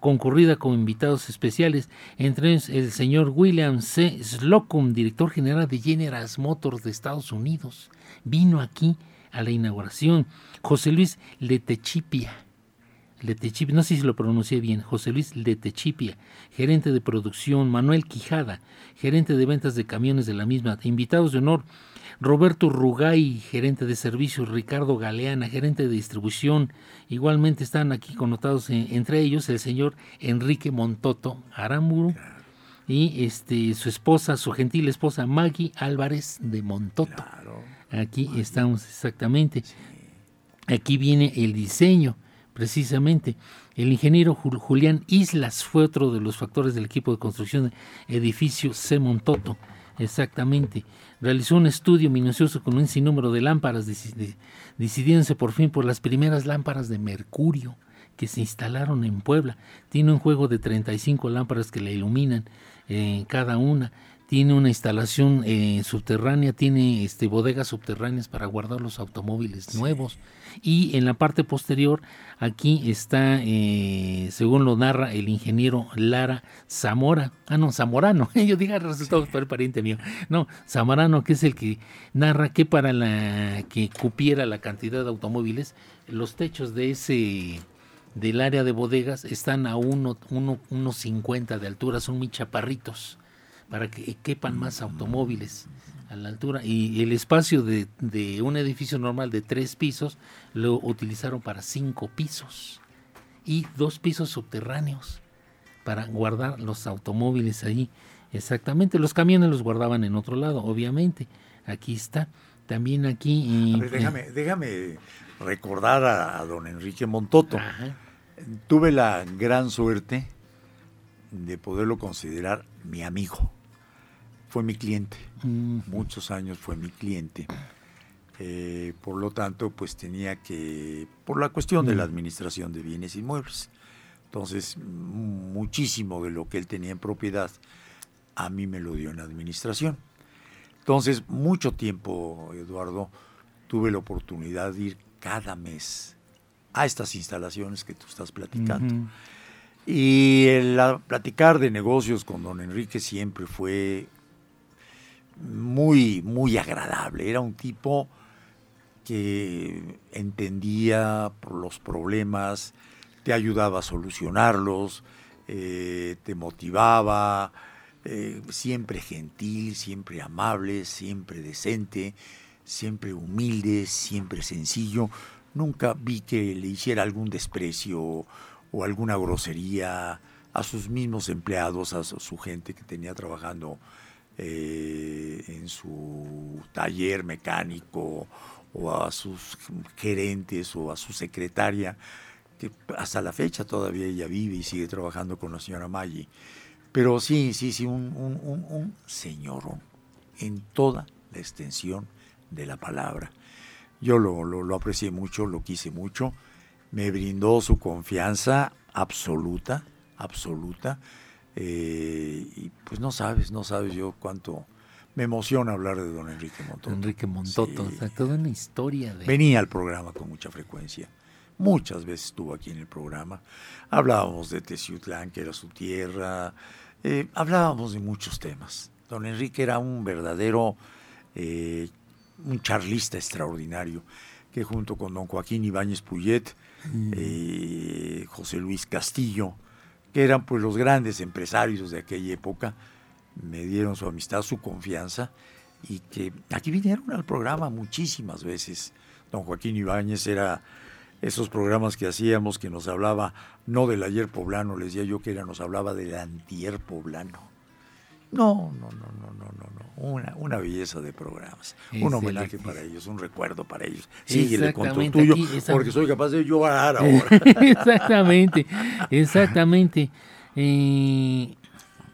D: concurrida con invitados especiales, entre ellos el señor William C. Slocum, director general de General Motors de Estados Unidos. Vino aquí a la inauguración. José Luis Letechipia. Letechipia, no sé si lo pronuncié bien, José Luis Letechipia, gerente de producción, Manuel Quijada, gerente de ventas de camiones de la misma, invitados de honor, Roberto Rugay, gerente de servicios, Ricardo Galeana, gerente de distribución, igualmente están aquí connotados eh, entre ellos el señor Enrique Montoto Aramuro y este su esposa, su gentil esposa Maggie Álvarez de Montoto. Aquí estamos exactamente. Aquí viene el diseño, precisamente. El ingeniero Jul- Julián Islas fue otro de los factores del equipo de construcción del edificio C. Montoto. Exactamente. Realizó un estudio minucioso con un sinnúmero de lámparas, deci- de- decidiéndose por fin por las primeras lámparas de mercurio que se instalaron en Puebla. Tiene un juego de 35 lámparas que la iluminan eh, cada una. Tiene una instalación eh, subterránea, tiene este, bodegas subterráneas para guardar los automóviles nuevos. Y en la parte posterior, aquí está, eh, según lo narra el ingeniero Lara Zamora, ah, no, Zamorano, *laughs* yo diga resultado el pariente mío, no, Zamorano, que es el que narra que para la que cupiera la cantidad de automóviles, los techos de ese del área de bodegas están a uno, uno, unos 50 de altura, son muy chaparritos para que quepan más automóviles a la altura. Y el espacio de, de un edificio normal de tres pisos lo utilizaron para cinco pisos y dos pisos subterráneos para guardar los automóviles ahí. Exactamente, los camiones los guardaban en otro lado, obviamente. Aquí está. También aquí...
C: A ver, déjame, déjame recordar a, a don Enrique Montoto.
D: Ajá.
C: Tuve la gran suerte de poderlo considerar mi amigo. Fue mi cliente.
D: Mm,
C: Muchos años fue mi cliente. Eh, por lo tanto, pues tenía que, por la cuestión de la administración de bienes inmuebles. Entonces, muchísimo de lo que él tenía en propiedad, a mí me lo dio en administración. Entonces, mucho tiempo, Eduardo, tuve la oportunidad de ir cada mes a estas instalaciones que tú estás platicando. Y el platicar de negocios con don Enrique siempre fue muy, muy agradable. Era un tipo que entendía los problemas, te ayudaba a solucionarlos, eh, te motivaba, eh, siempre gentil, siempre amable, siempre decente, siempre humilde, siempre sencillo. Nunca vi que le hiciera algún desprecio o alguna grosería a sus mismos empleados, a su gente que tenía trabajando eh, en su taller mecánico o a sus gerentes o a su secretaria, que hasta la fecha todavía ella vive y sigue trabajando con la señora Maggi. Pero sí, sí, sí, un, un, señorón en toda la extensión de la palabra. Yo lo, lo aprecié mucho, lo quise mucho, me brindó su confianza absoluta, absoluta, eh, y pues no sabes, no sabes yo cuánto me emociona hablar de don Enrique Montoto.
D: Enrique Montoto,
C: Sí.
D: o sea, toda una historia de...
C: Venía al programa con mucha frecuencia. Muchas veces estuvo aquí en el programa. Hablábamos de Teciutlán, que era su tierra. eh, hablábamos de muchos temas. Don Enrique era un verdadero, eh, un charlista extraordinario, que junto con don Joaquín Ibáñez Puyet, eh, José Luis Castillo, que eran pues los grandes empresarios de aquella época, me dieron su amistad, su confianza y que aquí vinieron al programa muchísimas veces. Don Joaquín Ibáñez era esos programas que hacíamos que nos hablaba no del ayer poblano, les decía yo que era, nos hablaba del antier poblano. No, no, no, no, no, no, no. Una, una belleza de programas. Un homenaje para ellos, un recuerdo para ellos. Síguele con tu tuyo,
D: aquí
C: porque soy capaz de llorar ahora. *laughs*
D: exactamente, exactamente. Eh,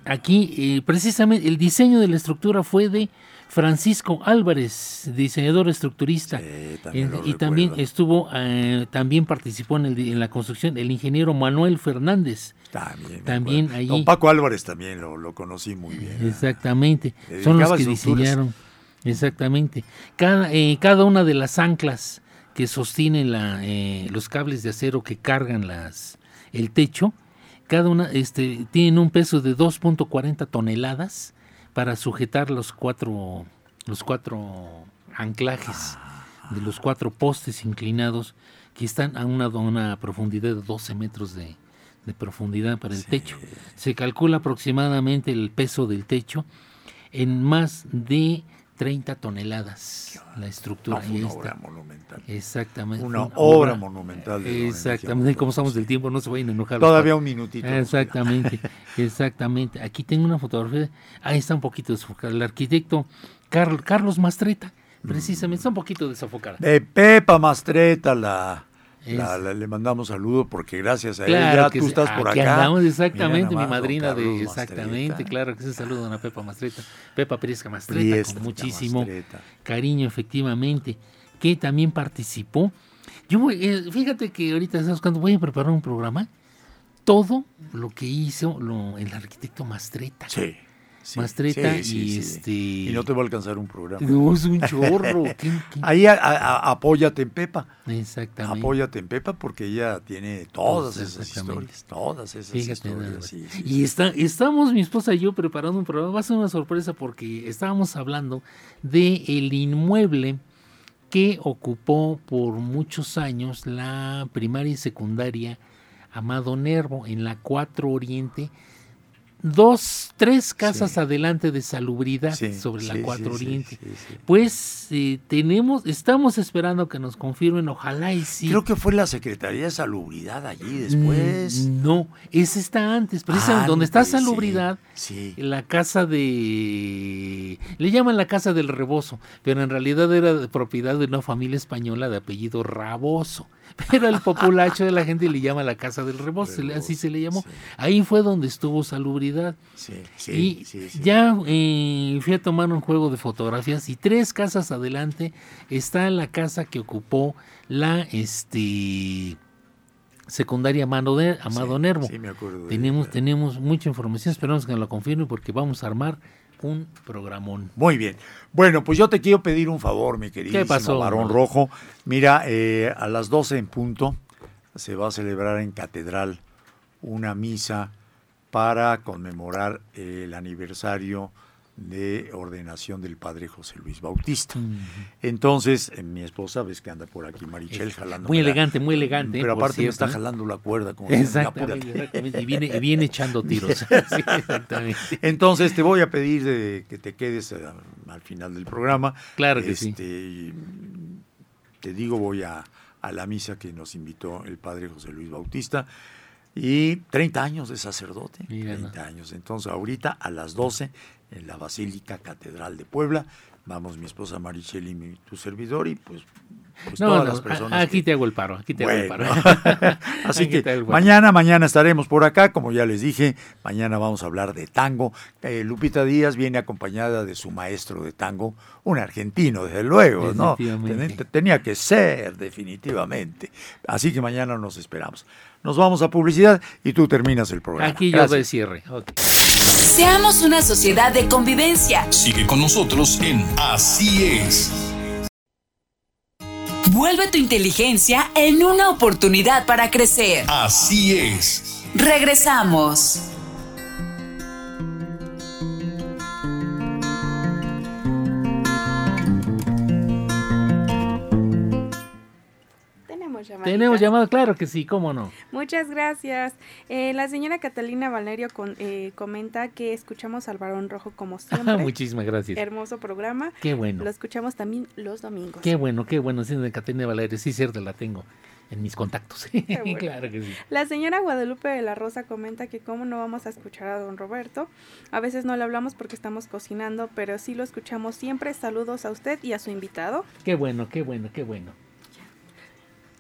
D: aquí, eh, precisamente, el diseño de la estructura fue de Francisco Álvarez, diseñador estructurista.
C: Sí, también
D: En- y también estuvo, eh, también participó en, el en la construcción el ingeniero Manuel Fernández.
C: También,
D: También
C: Don Paco Álvarez también lo, lo conocí muy bien.
D: Exactamente. Son los que diseñaron. Exactamente. Cada, eh, cada una de las anclas que sostienen la, eh, los cables de acero que cargan las, el techo, cada una este, tienen un peso de 2.40 toneladas para sujetar los cuatro, los cuatro anclajes de los cuatro postes inclinados que están a una, a una profundidad de 12 metros de, de profundidad para el techo. Se calcula aproximadamente el peso del techo en más de 30 toneladas la estructura.
C: No,
D: Ahí
C: una obra monumental.
D: Exactamente.
C: Una
D: Una
C: obra monumental de
D: Exactamente. ¿Cómo estamos del tiempo? No se vayan a enojar.
C: Todavía un minutito.
D: Exactamente, *laughs* exactamente. Aquí tengo una fotografía. Ahí está un poquito desfocada. El arquitecto Carl- Carlos Mastreta, precisamente, está un poquito desfocada.
C: De Pepa Mastreta, la, la- la- le mandamos saludos porque gracias a
D: Claro
C: ella tú estás por
D: Aquí
C: acá.
D: andamos, exactamente, mi madrina de. Exactamente,
C: Mastreta.
D: claro que se saluda a Pepa Mastreta. Pepa Priesca Mastreta,
C: Priesca
D: con muchísimo
C: Mastreta.
D: cariño, efectivamente, que también participó. Yo, voy- eh, fíjate que ahorita estás cuando voy a preparar un programa, todo lo que hizo lo- el arquitecto Mastreta.
C: Sí. Sí,
D: Mastreta
C: sí, sí,
D: y este.
C: Y no te va a alcanzar un programa.
D: No, es un *laughs* chorro. ¿qué- qué?
C: Ahí a- a- apóyate en Pepa.
D: Exactamente.
C: Apóyate en Pepa porque ella tiene todas
D: Pues,
C: esas historias. Todas esas
D: Fíjate
C: historias.
D: y está, estamos, mi esposa y yo, preparando un programa. Va a ser una sorpresa porque estábamos hablando de el inmueble que ocupó por muchos años la primaria y secundaria Amado Nervo en la 4 Oriente, dos, tres casas
C: Sí.
D: adelante de salubridad
C: Sí,
D: sobre la
C: sí,
D: 4
C: sí, sí,
D: Oriente. Pues eh, tenemos, estamos esperando que nos confirmen, ojalá y sí.
C: Creo que fue la Secretaría de Salubridad allí después.
D: Mm, No, ese está antes, precisamente donde está salubridad, la casa de... Le llaman la casa del rebozo, pero en realidad era de propiedad de una familia española de apellido Raboso. *laughs* Pero el populacho de la gente le llama la casa del rebozo, le- así se le llamó. Ahí fue donde estuvo salubridad.
C: Sí, sí,
D: y
C: sí, sí.
D: ya eh, fui a tomar un juego de fotografías y tres casas adelante está la casa que ocupó la este secundaria Amado, de- Amado Nervo.
C: Sí, me acuerdo. de-
D: tenemos, tenemos mucha información, esperamos que nos la confirme porque vamos a armar un programón.
C: Muy bien. Bueno, pues yo te quiero pedir un favor, mi querido Barón? Rojo. Mira, eh, a las 12 en punto se va a celebrar en Catedral una misa para conmemorar el aniversario de ordenación del padre José Luis Bautista. Entonces, eh, mi esposa, ves que anda por aquí, Marichel, jalando.
D: Muy elegante, muy elegante.
C: Pero aparte me está
D: ¿eh?
C: jalando la cuerda. Como
D: Exactamente,
C: "Apúrate".
D: exactamente, Y viene, y viene echando *laughs* tiros. Sí, exactamente.
C: Entonces te voy a pedir de que te quedes eh, al final del programa.
D: Claro que sí.
C: Este, Te digo, voy a, a la misa que nos invitó el padre José Luis Bautista. Y 30 años de sacerdote.
D: Mira,
C: 30 años. Entonces, ahorita a las 12 en la Basílica Catedral de Puebla. Vamos mi esposa Marichel y mi- tu servidor y pues, pues
D: No,
C: todas
D: no,
C: las personas.
D: aquí
C: que-
D: te hago el paro, aquí te hago el paro. *laughs*
C: así
D: Aquí
C: que mañana, mañana estaremos por acá, como ya les dije, mañana vamos a hablar de tango. Eh, Lupita Díaz viene acompañada de su maestro de tango, un argentino, desde luego, ¿no? Tenía que ser, definitivamente. Así que mañana nos esperamos. Nos vamos a publicidad y tú terminas el programa.
D: Aquí yo doy cierre.
B: Seamos una sociedad de convivencia.
A: Sigue con nosotros en Así es.
B: Vuelve tu inteligencia en una oportunidad para crecer.
A: Así es.
B: Regresamos.
E: Tenemos llamada.
D: Tenemos llamado, claro que sí, cómo no.
E: Muchas gracias. Eh, la señora Catalina Valerio con- eh, comenta que escuchamos al Barón Rojo como *laughs* siempre.
D: Muchísimas gracias.
E: Hermoso programa.
D: Qué bueno.
E: Lo escuchamos también los domingos.
D: Qué bueno, qué bueno. Sí, de Caterina Valeria, sí, cierto, la tengo en mis contactos. *laughs*
E: bueno.
D: claro que sí.
E: La señora Guadalupe de la Rosa comenta que cómo no vamos a escuchar a don Roberto. A veces no le hablamos porque estamos cocinando, pero sí lo escuchamos siempre. Saludos a usted y a su invitado.
D: Qué bueno, qué bueno, qué bueno.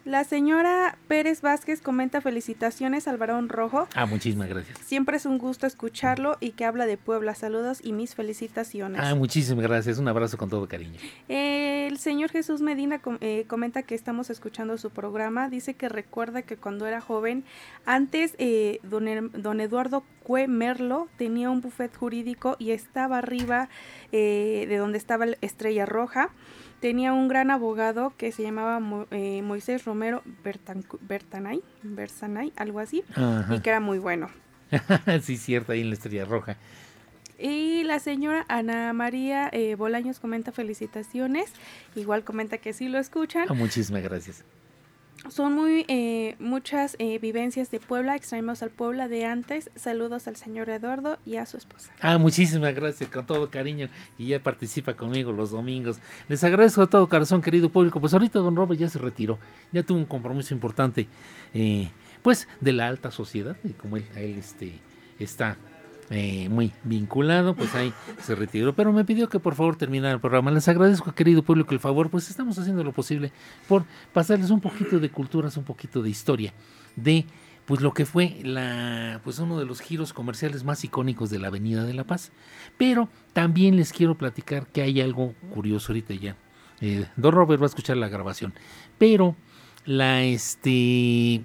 E: La señora Pérez Vázquez comenta felicitaciones al Barón Rojo.
D: Ah, muchísimas gracias.
E: Siempre es un gusto escucharlo y que habla de Puebla. Saludos y mis felicitaciones.
D: Ah, muchísimas gracias. Un abrazo con todo cariño.
E: El señor Jesús Medina com- eh, comenta que estamos escuchando su programa. Dice que recuerda que cuando era joven, antes eh, don, don Eduardo Cue Merlo tenía un buffet jurídico y estaba arriba eh, de donde estaba la Estrella Roja. Tenía un gran abogado que se llamaba Mo- eh, Moisés Romero Bertanay, Bersanay, algo así, y que era muy bueno. *laughs*
D: sí, cierto, ahí en la Estrella Roja.
E: Y la señora Ana María eh, Bolaños comenta felicitaciones. Igual comenta que sí lo escuchan.
D: Ah, muchísimas gracias.
E: Son muy eh, muchas eh, vivencias de Puebla. Extraemos al Puebla de antes. Saludos al señor Eduardo y a su esposa.
D: Ah, muchísimas gracias, con todo cariño. Y ya participa conmigo los domingos. Les agradezco de todo corazón, querido público. Pues ahorita don Robert ya se retiró. Ya tuvo un compromiso importante, eh, pues, de la alta sociedad. Y como él, él este, está eh, muy vinculado, pues ahí se retiró. Pero me pidió que por favor terminara el programa. Les agradezco, querido público, el favor. Pues estamos haciendo lo posible por pasarles un poquito de culturas, un poquito de historia de pues lo que fue la pues uno de los giros comerciales más icónicos de la Avenida de la Paz. Pero también les quiero platicar que hay algo curioso ahorita ya. Eh, Don Robert va a escuchar la grabación. Pero la este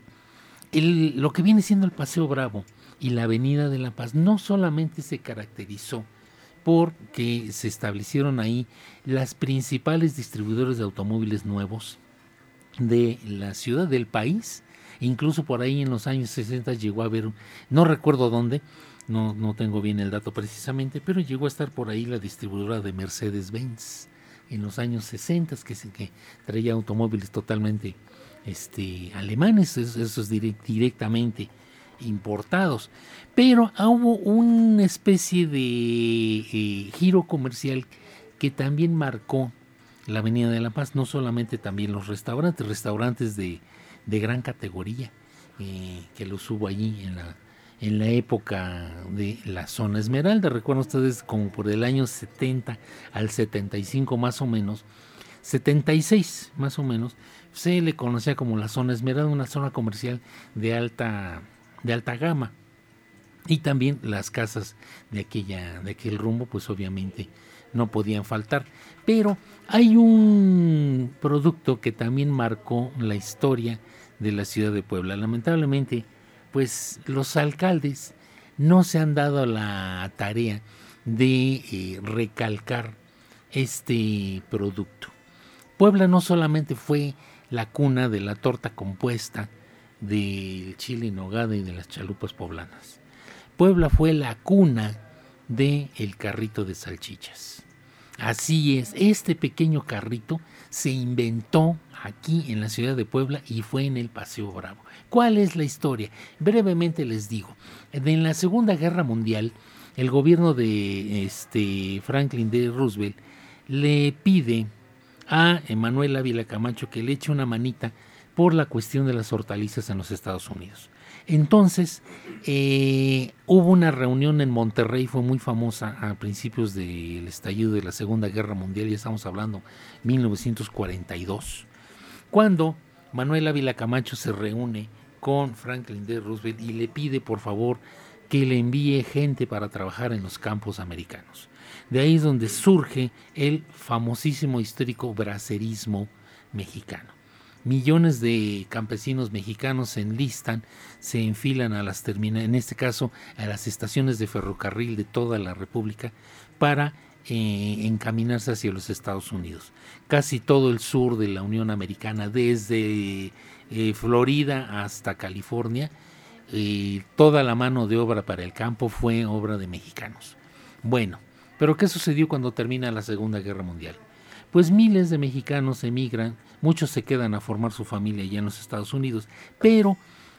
D: el- lo que viene siendo el Paseo Bravo y la Avenida de la Paz no solamente se caracterizó porque se establecieron ahí las principales distribuidores de automóviles nuevos de la ciudad, del país. Incluso por ahí en los años 60 llegó a haber, no recuerdo dónde, no, no tengo bien el dato precisamente, pero llegó a estar por ahí la distribuidora de Mercedes-Benz en los años 60, que, que traía automóviles totalmente este, alemanes, eso, eso es direc- directamente importados. Pero hubo una especie de eh, giro comercial que también marcó la Avenida de la Paz, no solamente también los restaurantes, restaurantes de, gran categoría, eh, que los hubo allí en la, en la época de la zona Esmeralda. Recuerdan ustedes como por el año 70 al 75 más o menos, 76 más o menos, se le conocía como la zona Esmeralda, una zona comercial de alta, de alta gama. Y también las casas de, aquella, de aquel rumbo, pues obviamente no podían faltar. Pero hay un producto que también marcó la historia de la ciudad de Puebla. Lamentablemente, pues los alcaldes no se han dado la tarea de eh, recalcar este producto. Puebla no solamente fue la cuna de la torta compuesta, del chile en nogada y de las chalupas poblanas. Puebla fue la cuna del el carrito de salchichas. Así es, este pequeño carrito se inventó aquí en la ciudad de Puebla y fue en el Paseo Bravo. ¿Cuál es la historia? Brevemente les digo. En la Segunda Guerra Mundial, el gobierno de este, Franklin D. Roosevelt le pide a Emanuel Ávila Camacho que le eche una manita por la cuestión de las hortalizas en los Estados Unidos. Entonces, eh, hubo una reunión en Monterrey, fue muy famosa a principios del estallido de la Segunda Guerra Mundial, ya estamos hablando 1942, cuando Manuel Ávila Camacho se reúne con Franklin D. Roosevelt y le pide por favor que le envíe gente para trabajar en los campos americanos. De ahí es donde surge el famosísimo histórico bracerismo mexicano. Millones de campesinos mexicanos se enlistan, se enfilan a las terminales, en este caso a las estaciones de ferrocarril de toda la República, para eh, encaminarse hacia los Estados Unidos. Casi todo el sur de la Unión Americana, desde eh, Florida hasta California, eh, toda la mano de obra para el campo fue obra de mexicanos. Bueno, pero ¿qué sucedió cuando termina la Segunda Guerra Mundial? Pues miles de mexicanos emigran, muchos se quedan a formar su familia allá en los Estados Unidos, pero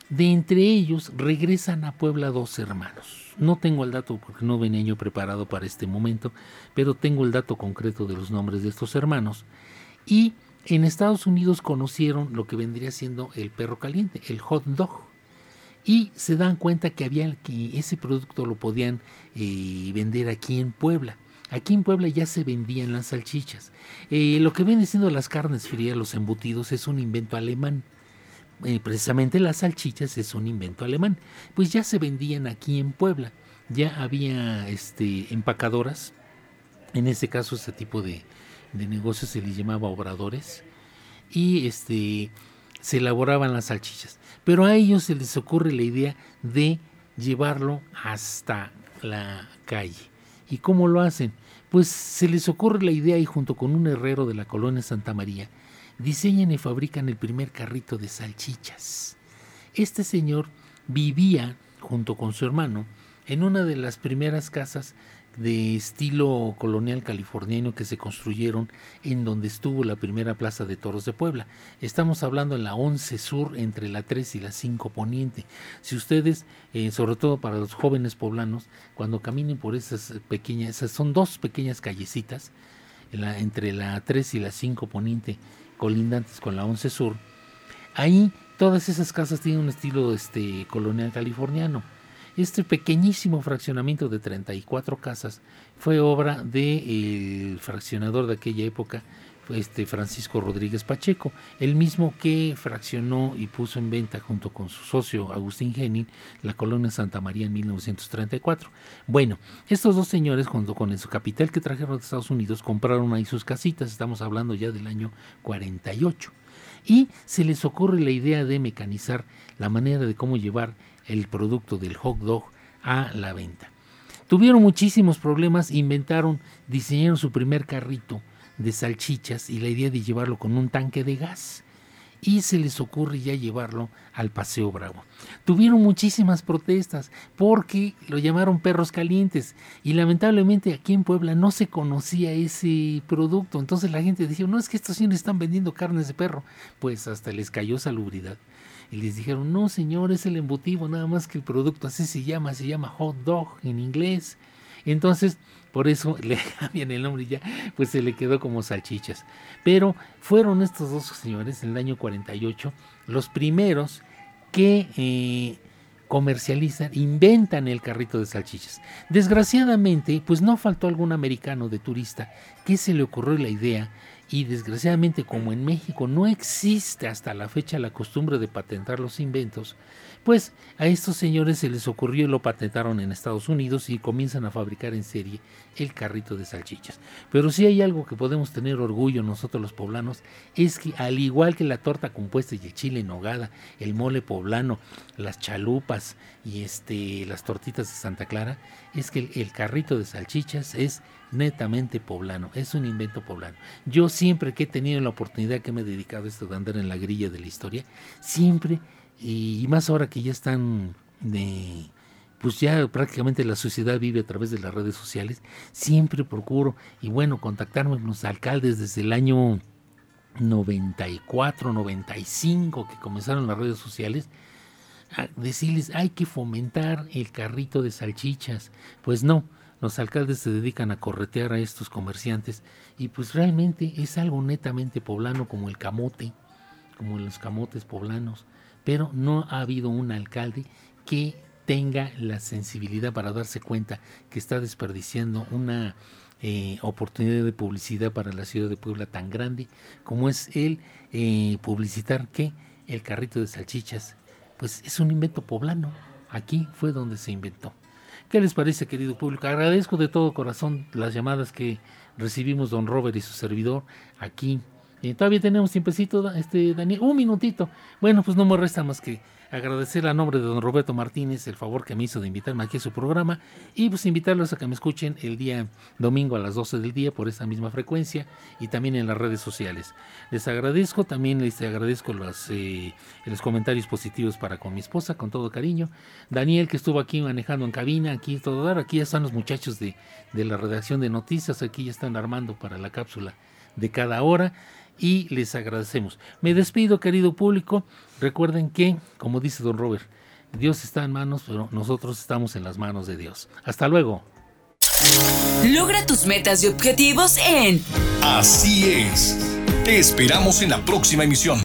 D: de entre ellos regresan a Puebla dos hermanos. No tengo el dato porque no venía yo preparado para este momento, pero tengo el dato concreto de los nombres de estos hermanos. Y en Estados Unidos conocieron lo que vendría siendo el perro caliente, el hot dog. Y se dan cuenta que había que ese producto lo podían eh, vender aquí en Puebla. Aquí en Puebla ya se vendían las salchichas. Eh, lo que viene siendo las carnes frías, los embutidos, es un invento alemán. Eh, precisamente las salchichas es un invento alemán. Pues ya se vendían aquí en Puebla. Ya había este, empacadoras. En ese caso, este tipo de, de negocios se les llamaba obradores. Y este, se elaboraban las salchichas. Pero a ellos se les ocurre la idea de llevarlo hasta la calle. ¿Y cómo lo hacen? Pues se les ocurre la idea y junto con un herrero de la colonia Santa María, diseñan y fabrican el primer carrito de salchichas. Este señor vivía, junto con su hermano, en una de las primeras casas de estilo colonial californiano que se construyeron en donde estuvo la primera plaza de toros de Puebla. Estamos hablando en la 11 Sur, entre la 3 y la 5 Poniente. Si ustedes, eh, sobre todo para los jóvenes poblanos, cuando caminen por esas pequeñas, son dos pequeñas callecitas, entre la 3 y la 5 Poniente, colindantes con la 11 Sur, ahí todas esas casas tienen un estilo este, colonial californiano este pequeñísimo fraccionamiento de 34 casas fue obra del fraccionador de aquella época, este Francisco Rodríguez Pacheco, el mismo que fraccionó y puso en venta junto con su socio Agustín Genin la colonia Santa María en 1934. Bueno, estos dos señores junto con su capital que trajeron de Estados Unidos compraron ahí sus casitas, estamos hablando ya del año 48. Y se les ocurre la idea de mecanizar la manera de cómo llevar el producto del hot dog a la venta. Tuvieron muchísimos problemas, inventaron, diseñaron su primer carrito de salchichas y la idea de llevarlo con un tanque de gas. Y se les ocurre ya llevarlo al Paseo Bravo. Tuvieron muchísimas protestas porque lo llamaron perros calientes y lamentablemente aquí en Puebla no se conocía ese producto. Entonces la gente decía, no es que estos señores están vendiendo carnes de perro. Pues hasta les cayó salubridad Y les dijeron, no señor, es el embutido, nada más que el producto así se llama, se llama hot dog en inglés. Entonces, por eso *laughs* le cambian el nombre y ya, pues se le quedó como salchichas. Pero fueron estos dos señores en el año 48 los primeros que eh, comercializan, inventan el carrito de salchichas. Desgraciadamente, pues no faltó algún americano de turista que se le ocurrió la idea y desgraciadamente como en México no existe hasta la fecha la costumbre de patentar los inventos, pues a estos señores se les ocurrió y lo patentaron en Estados Unidos y comienzan a fabricar en serie el carrito de salchichas. Pero si hay algo que podemos tener orgullo nosotros los poblanos, es que al igual que la torta compuesta y el chile en nogada, el mole poblano, las chalupas y este, las tortitas de Santa Clara, es que el, el carrito de salchichas es netamente poblano, es un invento poblano. Yo siempre que he tenido la oportunidad que me he dedicado a esto de andar en la grilla de la historia, siempre y, más ahora que ya están de pues ya prácticamente la sociedad vive a través de las redes sociales, siempre procuro, y bueno, contactarme con los alcaldes desde el año 94, 95 que comenzaron las redes sociales, decirles hay que fomentar el carrito de salchichas. Pues no, los alcaldes se dedican a corretear a estos comerciantes y pues realmente es algo netamente poblano como el camote, como los camotes poblanos pero no ha habido un alcalde que tenga la sensibilidad para darse cuenta que está desperdiciando una eh, oportunidad de publicidad para la ciudad de Puebla tan grande como es el eh, publicitar que el carrito de salchichas pues es un invento poblano. Aquí fue donde se inventó. ¿Qué les parece, querido público? Agradezco de todo corazón las llamadas que recibimos don Robert y su servidor aquí todavía tenemos tiempecito, este, Daniel, un minutito. Bueno, pues no me resta más que agradecer a nombre de don Roberto Martínez el favor que me hizo de invitarme aquí a su programa y pues invitarlos a que me escuchen el día domingo a las 12 del día por esta misma frecuencia y también en las redes sociales. Les agradezco, también les agradezco los, eh, los comentarios positivos para con mi esposa, con todo cariño. Daniel que estuvo aquí manejando en cabina, aquí todo dar, aquí ya están los muchachos de, de la redacción de noticias, aquí ya están armando para la cápsula de cada hora y les agradecemos. Me despido, querido público. Recuerden que, como dice don Robert, Dios está en manos, pero nosotros estamos en las manos de Dios. Hasta luego.
B: Logra tus metas y objetivos en
A: Así es. Te esperamos en la próxima emisión.